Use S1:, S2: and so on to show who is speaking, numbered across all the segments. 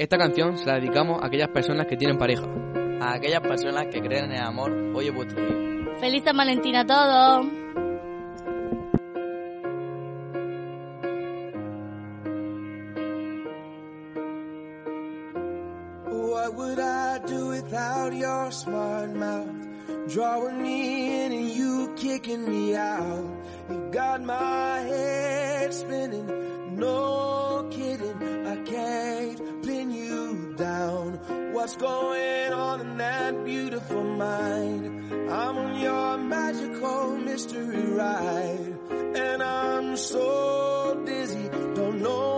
S1: Esta canción se la dedicamos a aquellas personas que tienen pareja.
S2: A aquellas personas que creen en el amor, hoy es vuestro día.
S3: ¡Feliz San Valentín a todos!
S4: What would I do without your smart mouth? Drawing me in and you kicking me out. You got my head spinning, no What's going on in that beautiful mind? I'm on your magical mystery ride. And I'm so dizzy, don't know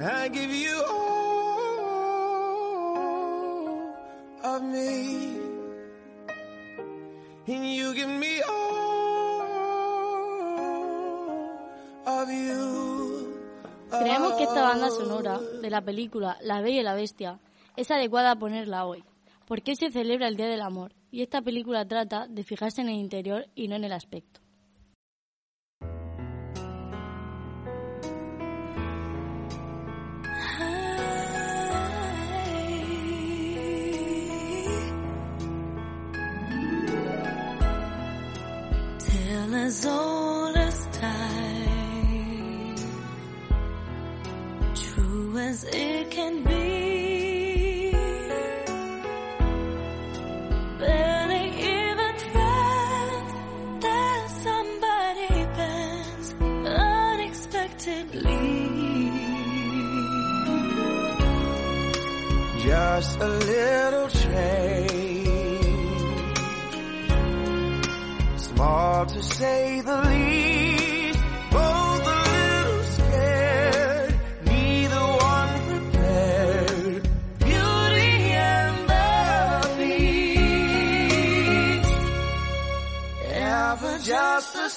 S4: I give you all of me. And you give me all of you.
S3: Creemos que esta banda sonora de la película La Bella y la Bestia es adecuada a ponerla hoy, porque hoy se celebra el Día del Amor y esta película trata de fijarse en el interior y no en el aspecto.
S4: Just a little change, small to say the least. Both a little scared, neither one prepared. Beauty and the Beast, ever just a